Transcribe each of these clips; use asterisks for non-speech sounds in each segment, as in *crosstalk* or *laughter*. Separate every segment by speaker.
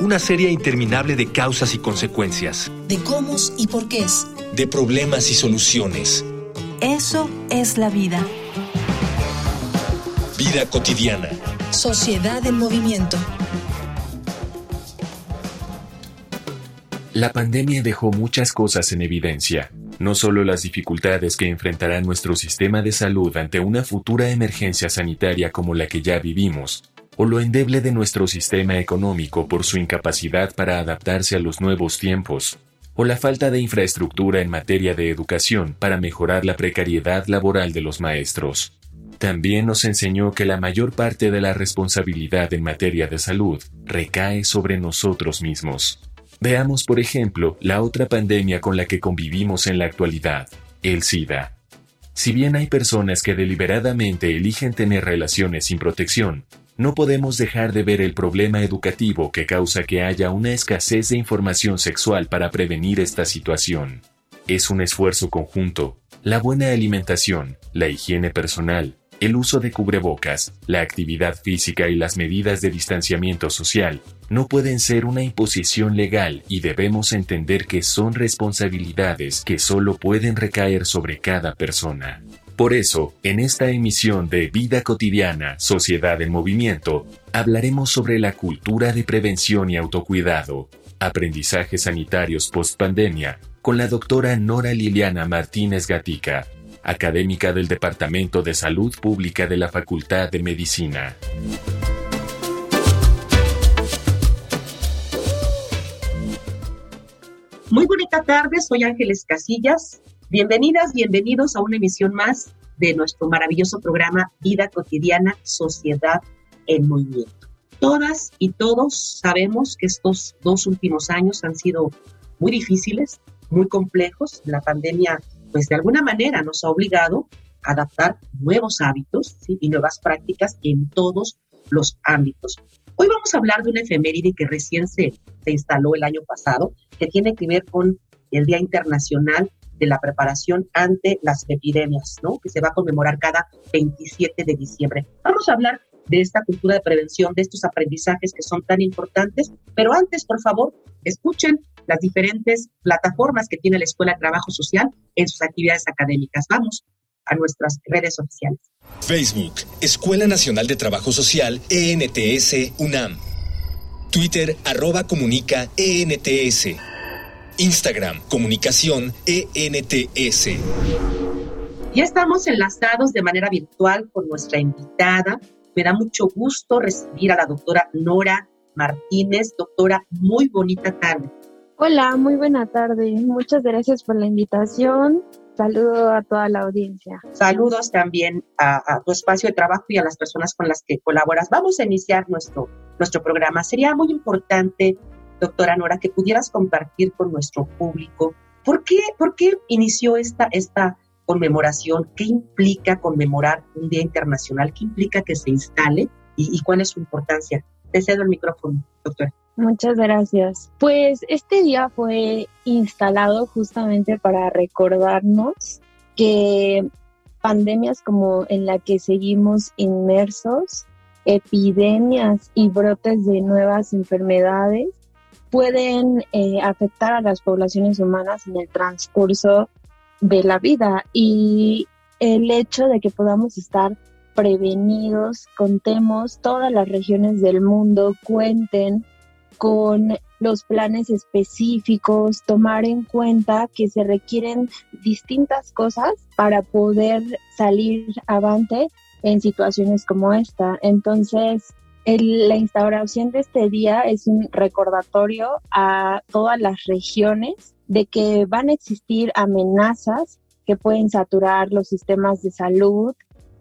Speaker 1: una serie interminable de causas y consecuencias.
Speaker 2: De cómo y por qué es.
Speaker 1: De problemas y soluciones.
Speaker 2: Eso es la vida.
Speaker 1: Vida cotidiana.
Speaker 2: Sociedad en movimiento.
Speaker 3: La pandemia dejó muchas cosas en evidencia, no solo las dificultades que enfrentará nuestro sistema de salud ante una futura emergencia sanitaria como la que ya vivimos, o lo endeble de nuestro sistema económico por su incapacidad para adaptarse a los nuevos tiempos, o la falta de infraestructura en materia de educación para mejorar la precariedad laboral de los maestros. También nos enseñó que la mayor parte de la responsabilidad en materia de salud recae sobre nosotros mismos. Veamos, por ejemplo, la otra pandemia con la que convivimos en la actualidad, el SIDA. Si bien hay personas que deliberadamente eligen tener relaciones sin protección, no podemos dejar de ver el problema educativo que causa que haya una escasez de información sexual para prevenir esta situación. Es un esfuerzo conjunto. La buena alimentación, la higiene personal, el uso de cubrebocas, la actividad física y las medidas de distanciamiento social no pueden ser una imposición legal y debemos entender que son responsabilidades que solo pueden recaer sobre cada persona. Por eso, en esta emisión de Vida Cotidiana, Sociedad en Movimiento, hablaremos sobre la cultura de prevención y autocuidado, aprendizajes sanitarios post-pandemia, con la doctora Nora Liliana Martínez Gatica, académica del Departamento de Salud Pública de la Facultad de Medicina.
Speaker 4: Muy bonita tarde, soy Ángeles Casillas Bienvenidas, bienvenidos a una emisión más de nuestro maravilloso programa Vida Cotidiana, Sociedad en Movimiento. Todas y todos sabemos que estos dos últimos años han sido muy difíciles, muy complejos. La pandemia, pues de alguna manera nos ha obligado a adaptar nuevos hábitos y nuevas prácticas en todos los ámbitos. Hoy vamos a hablar de una efeméride que recién se, se instaló el año pasado, que tiene que ver con el Día Internacional de la preparación ante las epidemias, ¿no? Que se va a conmemorar cada 27 de diciembre. Vamos a hablar de esta cultura de prevención, de estos aprendizajes que son tan importantes, pero antes, por favor, escuchen las diferentes plataformas que tiene la Escuela de Trabajo Social en sus actividades académicas. Vamos a nuestras redes sociales.
Speaker 1: Facebook, Escuela Nacional de Trabajo Social, ENTS, UNAM. Twitter, arroba comunica, ENTS. Instagram, comunicación ENTS.
Speaker 4: Ya estamos enlazados de manera virtual con nuestra invitada. Me da mucho gusto recibir a la doctora Nora Martínez. Doctora, muy bonita tarde.
Speaker 5: Hola, muy buena tarde. Muchas gracias por la invitación. Saludo a toda la audiencia.
Speaker 4: Saludos también a, tu espacio de trabajo y a las personas con las que colaboras. Vamos a iniciar nuestro, nuestro programa. Sería muy importante doctora Nora, que pudieras compartir con nuestro público por qué, por qué inició esta, esta conmemoración, qué implica conmemorar un Día Internacional, qué implica que se instale y, cuál es su importancia. Te cedo el micrófono, doctora.
Speaker 5: Muchas gracias. Pues este día fue instalado justamente para recordarnos que pandemias como en la que seguimos inmersos, epidemias y brotes de nuevas enfermedades pueden eh, afectar a las poblaciones humanas en el transcurso de la vida y el hecho de que podamos estar prevenidos, contemos todas las regiones del mundo, cuenten con los planes específicos, tomar en cuenta que se requieren distintas cosas para poder salir avante en situaciones como esta. Entonces, la instauración de este día es un recordatorio a todas las regiones de que van a existir amenazas que pueden saturar los sistemas de salud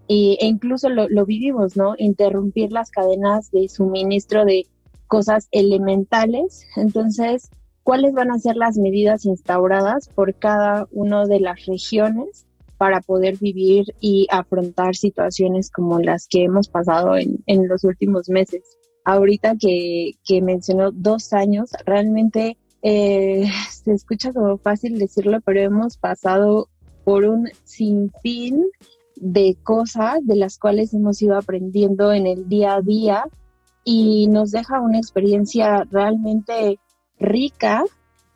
Speaker 5: e, incluso lo, lo vivimos, ¿no? Interrumpir las cadenas de suministro de cosas elementales. Entonces, cuáles van a ser las medidas instauradas por cada una de las regiones para poder vivir y afrontar situaciones como las que hemos pasado en, en los últimos meses. Ahorita que, mencionó dos años, realmente eh, *laughs* se escucha como fácil decirlo, pero hemos pasado por un sinfín de cosas de las cuales hemos ido aprendiendo en el día a día y nos deja una experiencia realmente rica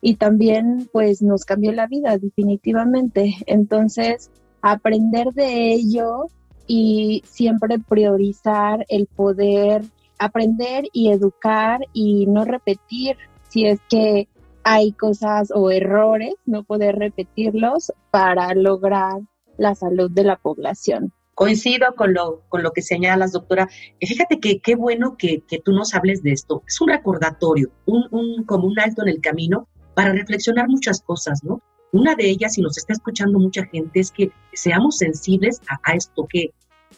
Speaker 5: y también pues nos cambió la vida definitivamente. Entonces, aprender de ello y siempre priorizar el poder aprender y educar y no repetir si es que hay cosas o errores, no poder repetirlos para lograr la salud de la población.
Speaker 4: Coincido con lo, con lo que señalas, doctora. Fíjate que qué bueno que, que tú nos hables de esto. Es un recordatorio, un, un, como un alto en el camino para reflexionar muchas cosas, ¿no? Una de ellas, y nos está escuchando mucha gente, es que seamos sensibles a, esto, que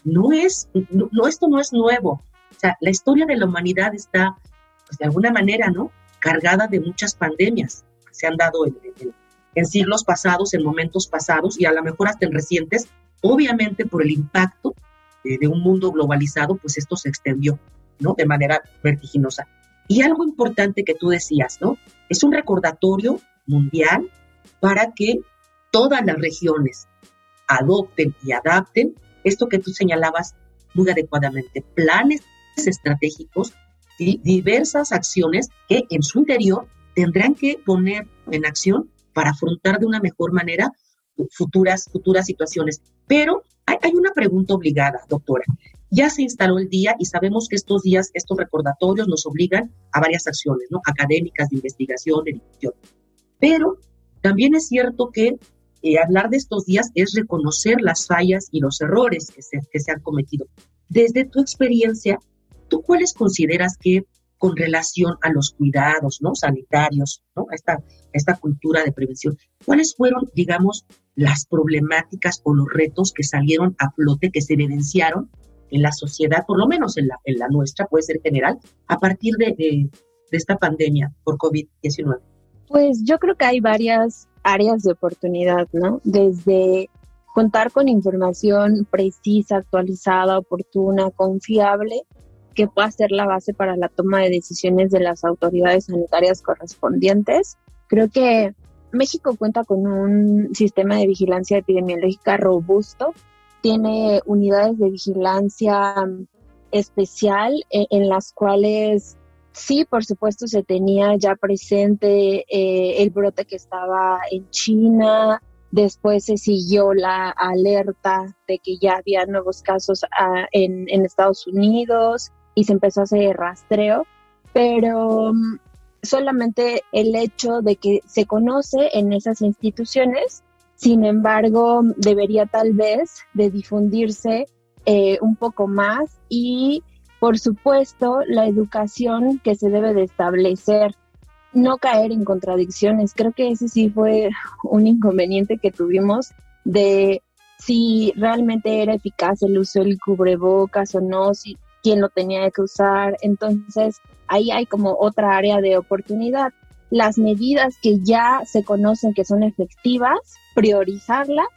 Speaker 4: no es, no, esto no es nuevo. O sea, la historia de la humanidad está, pues de alguna manera, ¿no? Cargada de muchas pandemias que se han dado en, en siglos pasados, en momentos pasados y a lo mejor hasta en recientes, obviamente por el impacto de, un mundo globalizado, pues esto se extendió, ¿no? De manera vertiginosa. Y algo importante que tú decías, ¿no? Es un recordatorio mundial para que todas las regiones adopten y adapten esto que tú señalabas muy adecuadamente, planes estratégicos y diversas acciones que en su interior tendrán que poner en acción para afrontar de una mejor manera futuras, futuras situaciones. Pero hay, hay, una pregunta obligada, doctora. Ya se instaló el día y sabemos que estos días, estos recordatorios nos obligan a varias acciones, ¿no? Académicas, de investigación, de difusión. Pero también es cierto que eh, hablar de estos días es reconocer las fallas y los errores que se, que se han cometido. Desde tu experiencia, ¿tú cuáles consideras que con relación a los cuidados ¿no? sanitarios, ¿no? A esta, esta cultura de prevención. ¿Cuáles fueron, digamos, las problemáticas o los retos que salieron a flote, que se evidenciaron en la sociedad, por lo menos en la, en la nuestra, puede ser general, a partir de, de, de esta pandemia por COVID-19?
Speaker 5: Pues yo creo que hay varias áreas de oportunidad, ¿no? Desde contar con información precisa, actualizada, oportuna, confiable, que pueda ser la base para la toma de decisiones de las autoridades sanitarias correspondientes. Creo que México cuenta con un sistema de vigilancia epidemiológica robusto, tiene unidades de vigilancia especial eh, en, las cuales sí, por supuesto, se tenía ya presente eh, el brote que estaba en China, después se siguió la alerta de que ya había nuevos casos ah, en, Estados Unidos, y se empezó a hacer rastreo, pero mm, solamente el hecho de que se conoce en esas instituciones, sin embargo, debería tal vez de difundirse eh, un poco más y, por supuesto, la educación que se debe de establecer, no caer en contradicciones. Creo que ese sí fue un inconveniente que tuvimos de si realmente era eficaz el uso del cubrebocas o no, si quién lo tenía que usar. Entonces, ahí hay como otra área de oportunidad. Las medidas que ya se conocen que son efectivas, priorizarlas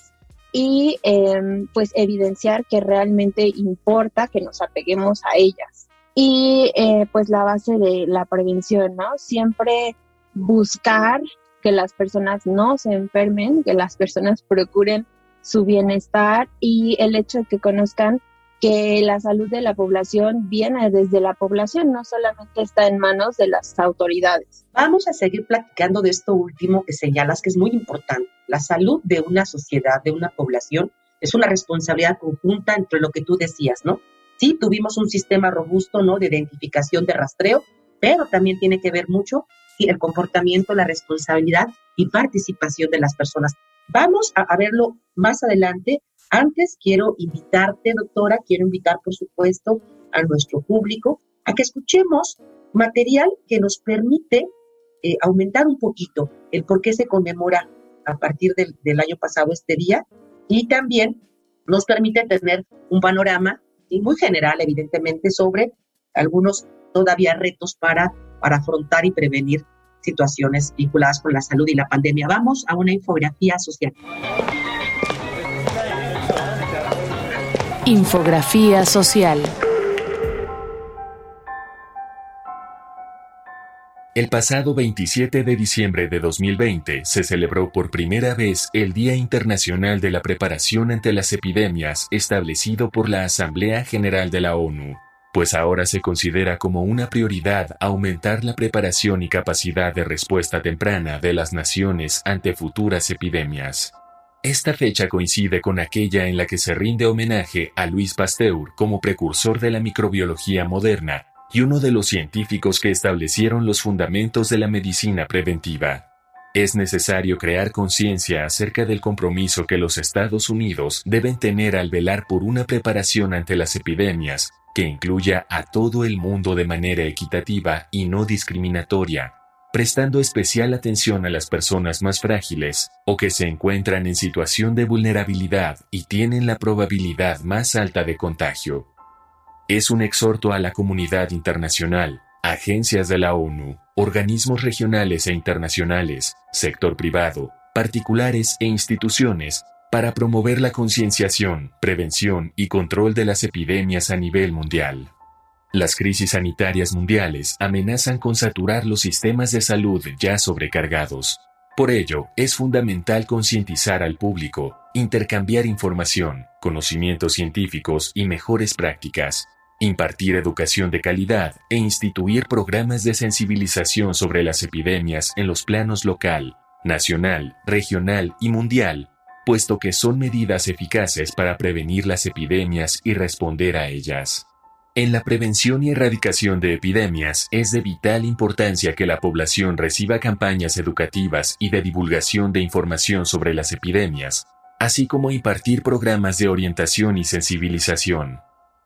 Speaker 5: y em, pues evidenciar que realmente importa que nos apeguemos a ellas. Y eh, pues la base de la prevención, ¿no? Siempre buscar que las personas no se enfermen, que las personas procuren su bienestar y el hecho de que conozcan que la salud de la población viene desde la población, no solamente está en manos de las autoridades.
Speaker 4: Vamos a seguir platicando de esto último que señalas, que es muy importante. La salud de una sociedad, de una población, es una responsabilidad conjunta entre lo que tú decías, ¿no? Sí, tuvimos un sistema robusto, ¿no? De identificación, de rastreo, pero también tiene que ver mucho el comportamiento, la responsabilidad y participación de las personas. Vamos a, verlo más adelante. Antes quiero invitarte, doctora, quiero invitar, por supuesto, a nuestro público a que escuchemos material que nos permite eh, aumentar un poquito el por qué se conmemora a partir del, del, año pasado este día y también nos permite tener un panorama y muy general, evidentemente, sobre algunos todavía retos para, para afrontar y prevenir situaciones vinculadas con la salud y la pandemia. Vamos a una infografía social.
Speaker 2: Infografía social.
Speaker 3: El pasado 27 de diciembre de 2020 se celebró por primera vez el Día Internacional de la Preparación ante las Epidemias establecido por la Asamblea General de la ONU, pues ahora se considera como una prioridad aumentar la preparación y capacidad de respuesta temprana de las naciones ante futuras epidemias. Esta fecha coincide con aquella en la que se rinde homenaje a Luis Pasteur como precursor de la microbiología moderna y uno de los científicos que establecieron los fundamentos de la medicina preventiva. Es necesario crear conciencia acerca del compromiso que los Estados Unidos deben tener al velar por una preparación ante las epidemias que incluya a todo el mundo de manera equitativa y no discriminatoria, prestando especial atención a las personas más frágiles o que se encuentran en situación de vulnerabilidad y tienen la probabilidad más alta de contagio. Es un exhorto a la comunidad internacional, agencias de la ONU, organismos regionales e internacionales, sector privado, particulares e instituciones para promover la concienciación, prevención y control de las epidemias a nivel mundial. Las crisis sanitarias mundiales amenazan con saturar los sistemas de salud ya sobrecargados. Por ello, es fundamental concientizar al público, intercambiar información, conocimientos científicos y mejores prácticas, impartir educación de calidad e instituir programas de sensibilización sobre las epidemias en los planos local, nacional, regional y mundial, puesto que son medidas eficaces para prevenir las epidemias y responder a ellas. En la prevención y erradicación de epidemias es de vital importancia que la población reciba campañas educativas y de divulgación de información sobre las epidemias, así como impartir programas de orientación y sensibilización.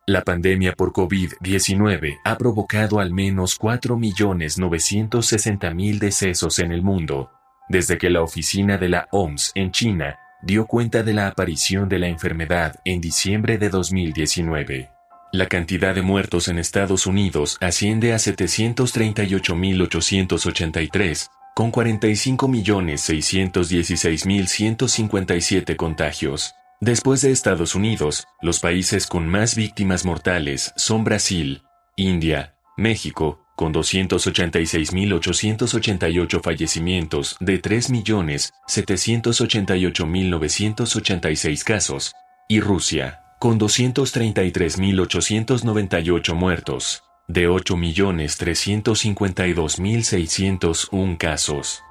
Speaker 3: La pandemia por COVID-19 ha provocado al menos 4.960.000 decesos en el mundo, desde que la oficina de la OMS en China dio cuenta de la aparición de la enfermedad en diciembre de 2019. La cantidad de muertos en Estados Unidos asciende a 738.883, con 45.616.157 contagios. Después de Estados Unidos, los países con más víctimas mortales son Brasil, India, México, con 286.888 fallecimientos de 3.788.986 casos, y Rusia, con 233.898 muertos, de 8.352.601 casos.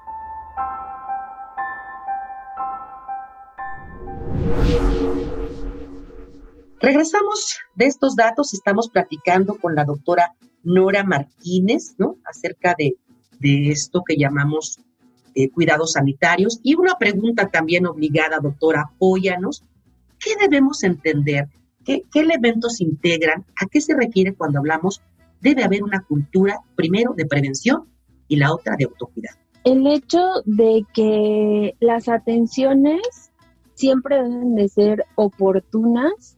Speaker 4: Regresamos de estos datos, estamos platicando con la doctora Nora Martínez, ¿no? Acerca de, esto que llamamos eh, cuidados sanitarios. Y una pregunta también obligada, doctora, apóyanos ¿Qué debemos entender? ¿Qué, elementos integran? ¿A qué se refiere cuando hablamos? Debe haber una cultura, primero, de prevención y la otra de autocuidado.
Speaker 5: El hecho de que las atenciones siempre deben de ser oportunas,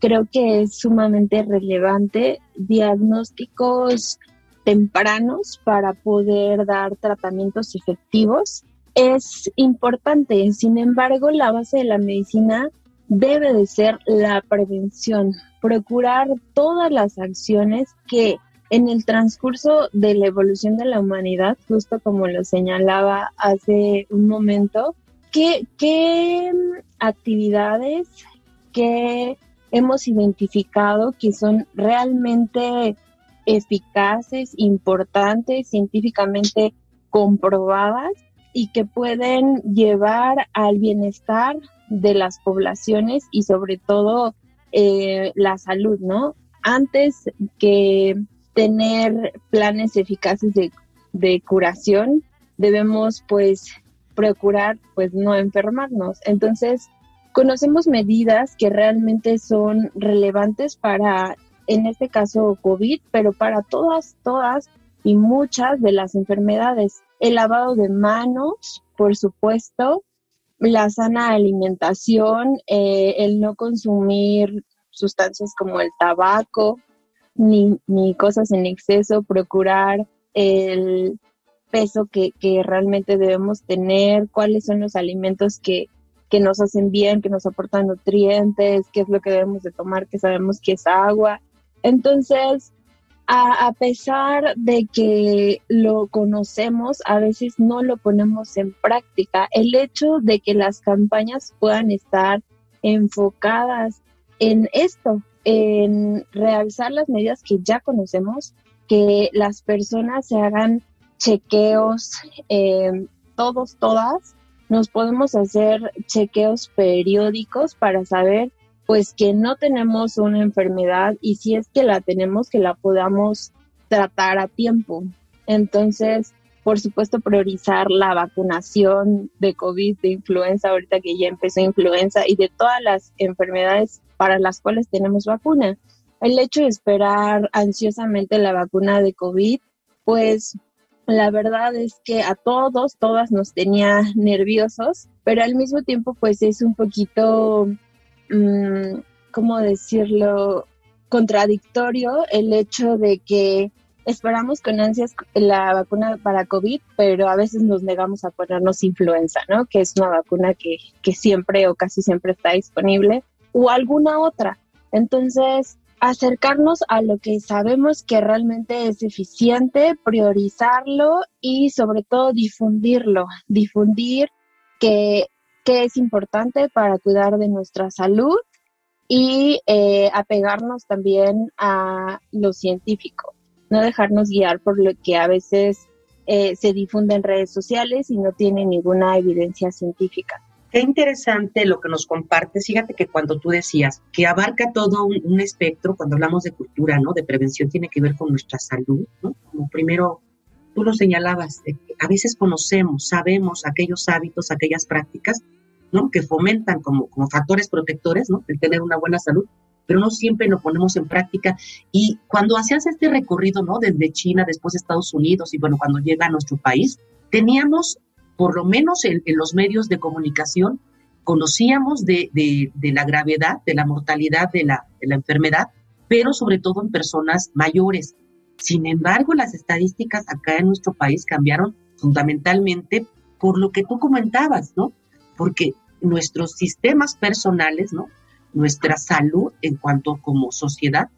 Speaker 5: creo que es sumamente relevante. Diagnósticos tempranos para poder dar tratamientos efectivos es importante. Sin embargo, la base de la medicina debe de ser la prevención, procurar todas las acciones que en el transcurso de la evolución de la humanidad, justo como lo señalaba hace un momento, qué, qué actividades que hemos identificado que son realmente eficaces, importantes, científicamente comprobadas y que pueden llevar al bienestar de las poblaciones y sobre todo eh, la salud, ¿no? Antes que tener planes eficaces de, de curación, debemos pues procurar pues no enfermarnos. Entonces, conocemos medidas que realmente son relevantes para, en este caso, COVID, pero para todas, todas y muchas de las enfermedades. El lavado de manos, por supuesto, la sana alimentación, eh, el no consumir sustancias como el tabaco ni, ni cosas en exceso, procurar el peso que, que realmente debemos tener, cuáles son los alimentos que, que nos hacen bien, que nos aportan nutrientes, qué es lo que debemos de tomar, que sabemos que es agua. Entonces, a, pesar de que lo conocemos, a veces no lo ponemos en práctica. El hecho de que las campañas puedan estar enfocadas en esto, en realzar las medidas que ya conocemos, que las personas se hagan chequeos, eh, todos, todas, nos podemos hacer chequeos periódicos para saber pues que no tenemos una enfermedad y si es que la tenemos que la podamos tratar a tiempo. Entonces, por supuesto, priorizar la vacunación de COVID, de influenza, ahorita que ya empezó influenza y de todas las enfermedades para las cuales tenemos vacuna. El hecho de esperar ansiosamente la vacuna de COVID, pues la verdad es que a todos, todas nos tenía nerviosos, pero al mismo tiempo pues es un poquito Mm, ¿cómo decirlo?, contradictorio el hecho de que esperamos con ansias la vacuna para COVID, pero a veces nos negamos a ponernos influenza, ¿no? Que es una vacuna que, que siempre o casi siempre está disponible, o alguna otra. Entonces, acercarnos a lo que sabemos que realmente es eficiente, priorizarlo y sobre todo difundirlo, difundir que que es importante para cuidar de nuestra salud y eh, apegarnos también a lo científico, no dejarnos guiar por lo que a veces eh, se difunde en redes sociales y no tiene ninguna evidencia científica.
Speaker 4: Qué interesante lo que nos compartes. Fíjate que cuando tú decías que abarca todo un, espectro, cuando hablamos de cultura, ¿no? De prevención, tiene que ver con nuestra salud, ¿no? Como primero tú lo señalabas, a veces conocemos, sabemos aquellos hábitos, aquellas prácticas, ¿no? Que fomentan como, como factores protectores, ¿no? El tener una buena salud, pero no siempre lo ponemos en práctica. Y cuando hacías este recorrido, ¿no? Desde China, después Estados Unidos y bueno, cuando llega a nuestro país, teníamos, por lo menos en, los medios de comunicación, conocíamos de, de, de, la gravedad, de la mortalidad de la, de la enfermedad, pero sobre todo en personas mayores. Sin embargo, las estadísticas acá en nuestro país cambiaron fundamentalmente por lo que tú comentabas, ¿no? Porque nuestros sistemas personales, ¿no? Nuestra salud en cuanto como sociedad,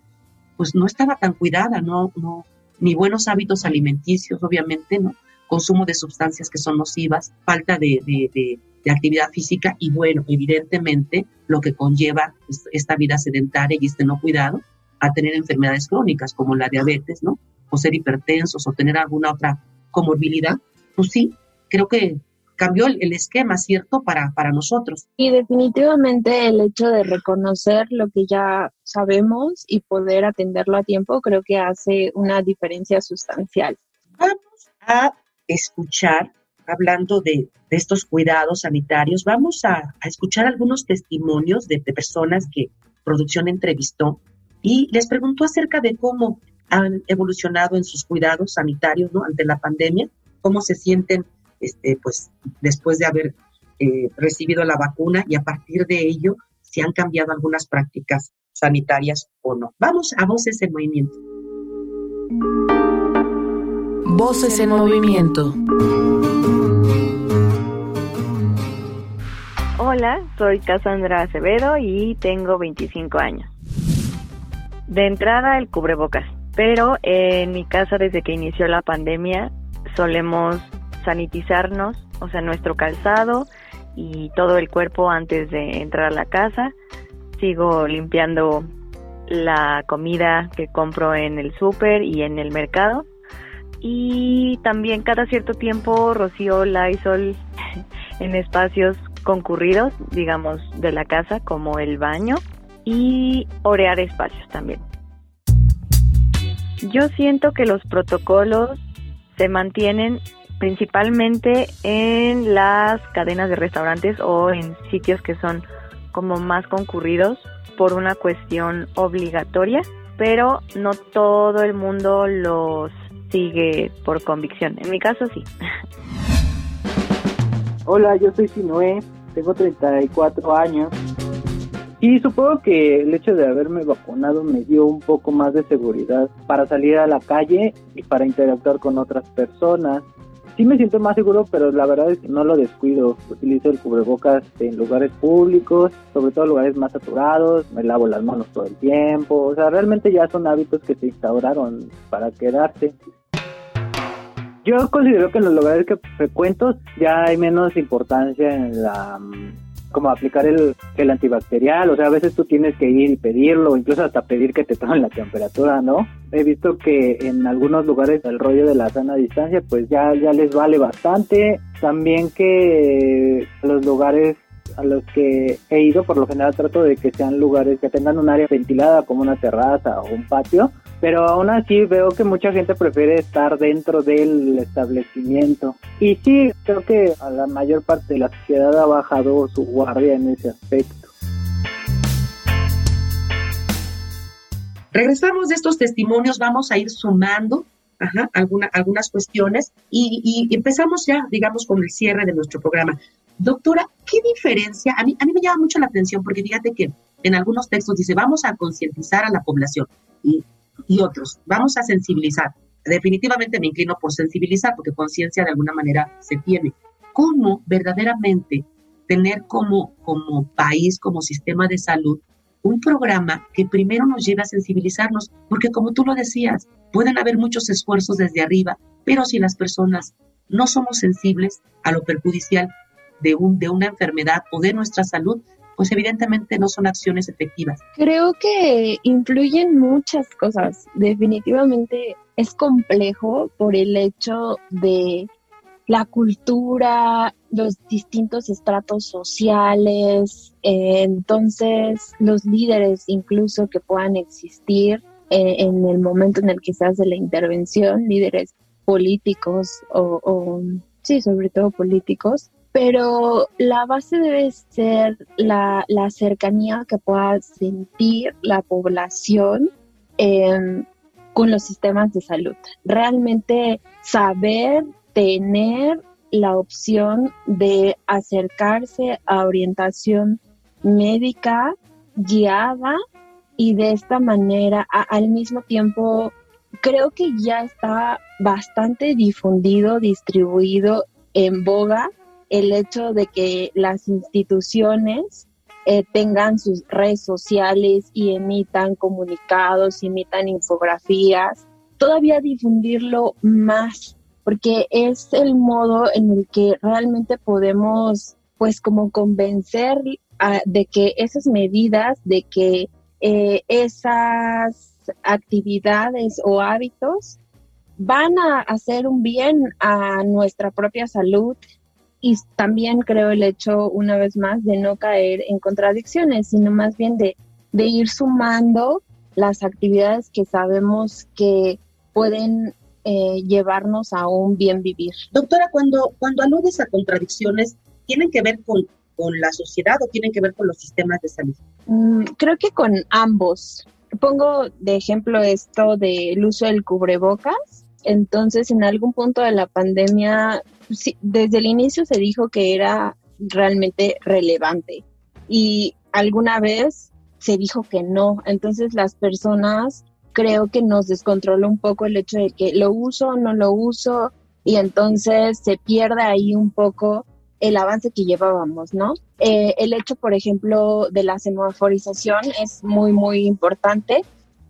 Speaker 4: pues no estaba tan cuidada, no, no, ni buenos hábitos alimenticios, obviamente, ¿no? Consumo de sustancias que son nocivas, falta de, actividad física y bueno, evidentemente lo que conlleva esta vida sedentaria y este no cuidado, a tener enfermedades crónicas como la diabetes, ¿no? O ser hipertensos o tener alguna otra comorbilidad, pues sí, creo que cambió el, esquema, ¿cierto?, para, para nosotros.
Speaker 5: Y definitivamente el hecho de reconocer lo que ya sabemos y poder atenderlo a tiempo creo que hace una diferencia sustancial.
Speaker 4: Vamos a escuchar, hablando de, estos cuidados sanitarios, vamos a, escuchar algunos testimonios de, de personas que producción entrevistó y les preguntó acerca de cómo han evolucionado en sus cuidados sanitarios ¿no? ante la pandemia, cómo se sienten este, pues, después de haber eh, recibido la vacuna y a partir de ello si han cambiado algunas prácticas sanitarias o no. Vamos a Voces en Movimiento.
Speaker 2: Voces en Movimiento.
Speaker 6: Hola, soy Cassandra Acevedo y tengo 25 años. De entrada el cubrebocas, pero en mi casa desde que inició la pandemia solemos sanitizarnos, o sea, nuestro calzado y todo el cuerpo antes de entrar a la casa. Sigo limpiando la comida que compro en el súper y en el mercado. Y también cada cierto tiempo rocío Lysol *laughs* en espacios concurridos, digamos, de la casa, como el baño y orear espacios también. Yo siento que los protocolos se mantienen principalmente en las cadenas de restaurantes o en sitios que son como más concurridos por una cuestión obligatoria, pero no todo el mundo los sigue por convicción. En mi caso sí.
Speaker 7: Hola, yo soy Sinoé, tengo 34 años y supongo que el hecho de haberme vacunado me dio un poco más de seguridad para salir a la calle y para interactuar con otras personas. sí me siento más seguro, pero la verdad es que no lo descuido. Utilizo el cubrebocas en lugares públicos, sobre todo lugares más saturados, me lavo las manos todo el tiempo, o sea, realmente ya son hábitos que se instauraron para quedarse. Yo considero que en los lugares que frecuento ya hay menos importancia en la como aplicar el gel antibacterial, o sea, a veces tú tienes que ir y pedirlo, incluso hasta pedir que te tomen la temperatura, ¿no? He visto que en algunos lugares el rollo de la sana distancia pues ya, ya les vale bastante, también que los lugares a los que he ido, por lo general trato de que sean lugares que tengan un área ventilada como una terraza o un patio, pero aún así veo que mucha gente prefiere estar dentro del establecimiento. Y sí, creo que a la mayor parte de la sociedad ha bajado su guardia en ese aspecto.
Speaker 4: Regresamos de estos testimonios, vamos a ir sumando algunas cuestiones y, empezamos ya, digamos, con el cierre de nuestro programa. Doctora, ¿qué diferencia? A mí, a mí me llama mucho la atención porque fíjate que en algunos textos dice, vamos a concientizar a la población. Y otros. Vamos a sensibilizar. Definitivamente me inclino por sensibilizar porque conciencia de alguna manera se tiene. ¿Cómo verdaderamente tener como, como país, como sistema de salud, un programa que primero nos lleve a sensibilizarnos? Porque como tú lo decías, pueden haber muchos esfuerzos desde arriba, pero si las personas no somos sensibles a lo perjudicial de, un, de una enfermedad o de nuestra salud, pues evidentemente no son acciones efectivas.
Speaker 5: Creo que influyen muchas cosas. Definitivamente es complejo por el hecho de la cultura, los distintos estratos sociales, eh, entonces los líderes incluso que puedan existir eh, en el momento en el que se hace la intervención, líderes políticos o, o sí, sobre todo políticos, pero la base debe ser la, cercanía que pueda sentir la población em, con los sistemas de salud. Realmente saber tener la opción de acercarse a orientación médica guiada y de esta manera al mismo tiempo creo que ya está bastante difundido, distribuido en boga el hecho de que las instituciones eh, tengan sus redes sociales y emitan comunicados, emitan infografías, todavía difundirlo más, porque es el modo en el que realmente podemos, pues, como convencer de que esas medidas, de que eh, esas actividades o hábitos van a hacer un bien a nuestra propia salud y también creo el hecho, una vez más, de no caer en contradicciones, sino más bien de, ir sumando las actividades que sabemos que pueden eh, llevarnos a un bien vivir.
Speaker 4: Doctora, cuando, cuando aludes a contradicciones, ¿tienen que ver con, con la sociedad o tienen que ver con los sistemas de salud?
Speaker 5: Mm, creo que con ambos. Pongo de ejemplo esto del uso del cubrebocas. Entonces, en algún punto de la pandemia desde el inicio se dijo que era realmente relevante y alguna vez se dijo que no. Entonces las personas creo que nos descontrola un poco el hecho de que lo uso no lo uso y entonces se pierde ahí un poco el avance que llevábamos, ¿no? Eh, el hecho, por ejemplo, de la semaforización es muy, muy importante.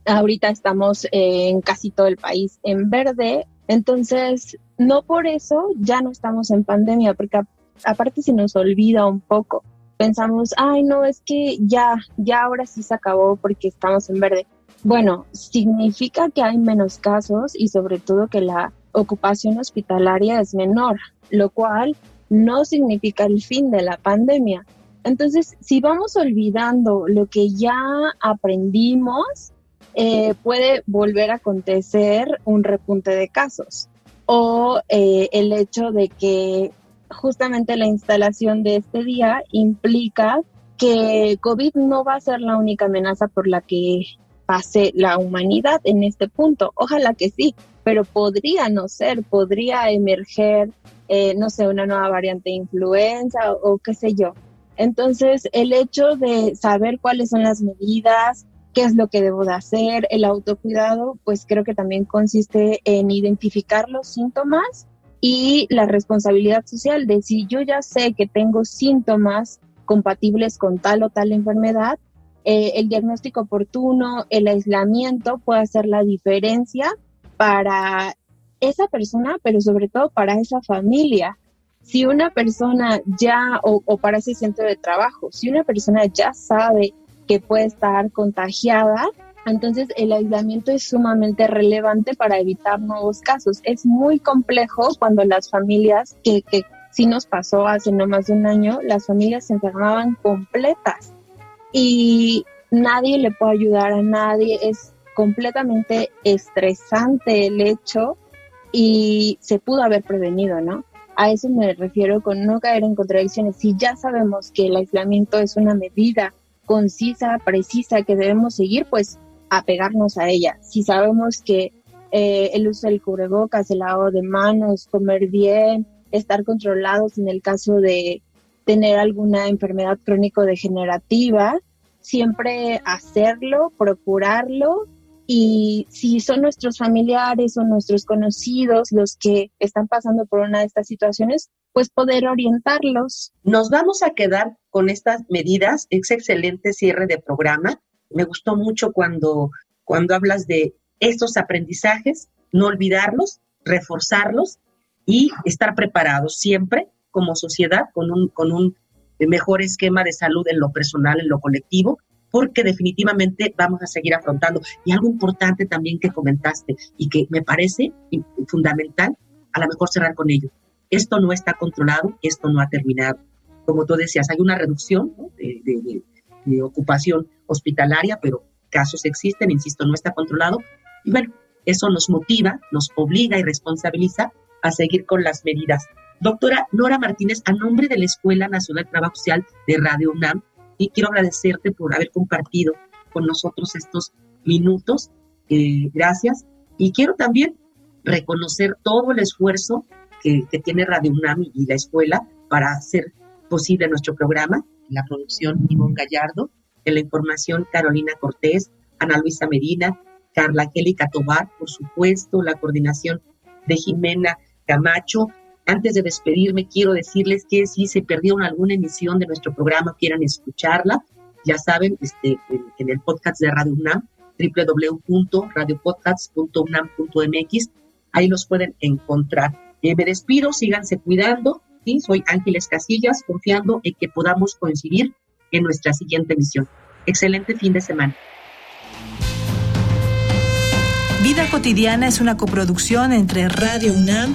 Speaker 5: Ahorita estamos en casi todo el país en verde, entonces no por eso ya no estamos en pandemia, porque aparte se nos olvida un poco. Pensamos, ay, no, es que ya, ya ahora sí se acabó porque estamos en verde. Bueno, significa que hay menos casos y sobre todo que la ocupación hospitalaria es menor, lo cual no significa el fin de la pandemia. Entonces, si vamos olvidando lo que ya aprendimos, eh, puede volver a acontecer un repunte de casos o eh, el hecho de que justamente la instalación de este día implica que COVID no va a ser la única amenaza por la que pase la humanidad en este punto. Ojalá que sí, pero podría no ser, podría emerger, eh, no sé, una nueva variante de influenza o qué sé yo. Entonces, el hecho de saber cuáles son las medidas, qué es lo que debo de hacer. El autocuidado, pues creo que también consiste en identificar los síntomas y la responsabilidad social de si yo ya sé que tengo síntomas compatibles con tal o tal enfermedad, eh, el diagnóstico oportuno, el aislamiento puede hacer la diferencia para esa persona, pero sobre todo para esa familia. Si una persona ya, o, o para ese centro de trabajo, si una persona ya sabe que puede estar contagiada, entonces el aislamiento es sumamente relevante para evitar nuevos casos. Es muy complejo cuando las familias, que, que sí nos pasó hace no más de un año, las familias se enfermaban completas y nadie le puede ayudar a nadie. Es completamente estresante el hecho y se pudo haber prevenido, ¿no? A eso me refiero con no caer en contradicciones. Si ya sabemos que el aislamiento es una medida concisa, precisa que debemos seguir, pues apegarnos a ella. Si sabemos que eh, el uso del cubrebocas, el lavado de manos, comer bien, estar controlados en el caso de tener alguna enfermedad crónico-degenerativa, siempre hacerlo, procurarlo y si son nuestros familiares o nuestros conocidos los que están pasando por una de estas situaciones, pues poder orientarlos.
Speaker 4: Nos vamos a quedar con estas medidas. Es excelente cierre de programa me gustó mucho cuando, cuando hablas de estos aprendizajes, no olvidarlos, reforzarlos y estar preparados siempre como sociedad con un, con un mejor esquema de salud en lo personal, en lo colectivo, porque definitivamente vamos a seguir afrontando. Y algo importante también que comentaste y que me parece fundamental, a lo mejor cerrar con ello. Esto no está controlado, esto no ha terminado. Como tú decías, hay una reducción de, de ocupación hospitalaria, pero casos existen, insisto, no está controlado. Y bueno, eso nos motiva, nos obliga y responsabiliza a seguir con las medidas. Doctora Nora Martínez, a nombre de la Escuela Nacional de Trabajo Social de Radio UNAM, y quiero agradecerte por haber compartido con nosotros estos minutos. Eh, gracias. Y quiero también reconocer todo el esfuerzo que, tiene Radio UNAM y la escuela para hacer posible nuestro programa la producción Ivonne Gallardo, en la información Carolina Cortés, Ana Luisa Medina, Carla Angélica Tobar, por supuesto, la coordinación de Jimena Camacho. Antes de despedirme, quiero decirles que si se perdieron alguna emisión de nuestro programa, quieran escucharla, ya saben, este, en, el podcast de Radio UNAM, www.radiopodcasts.unam.mx, ahí los pueden encontrar. Eh, me despido, síganse cuidando, soy Ángeles Casillas, confiando en que podamos coincidir en nuestra siguiente emisión. Excelente fin de semana.
Speaker 2: Vida cotidiana es una coproducción entre Radio UNAM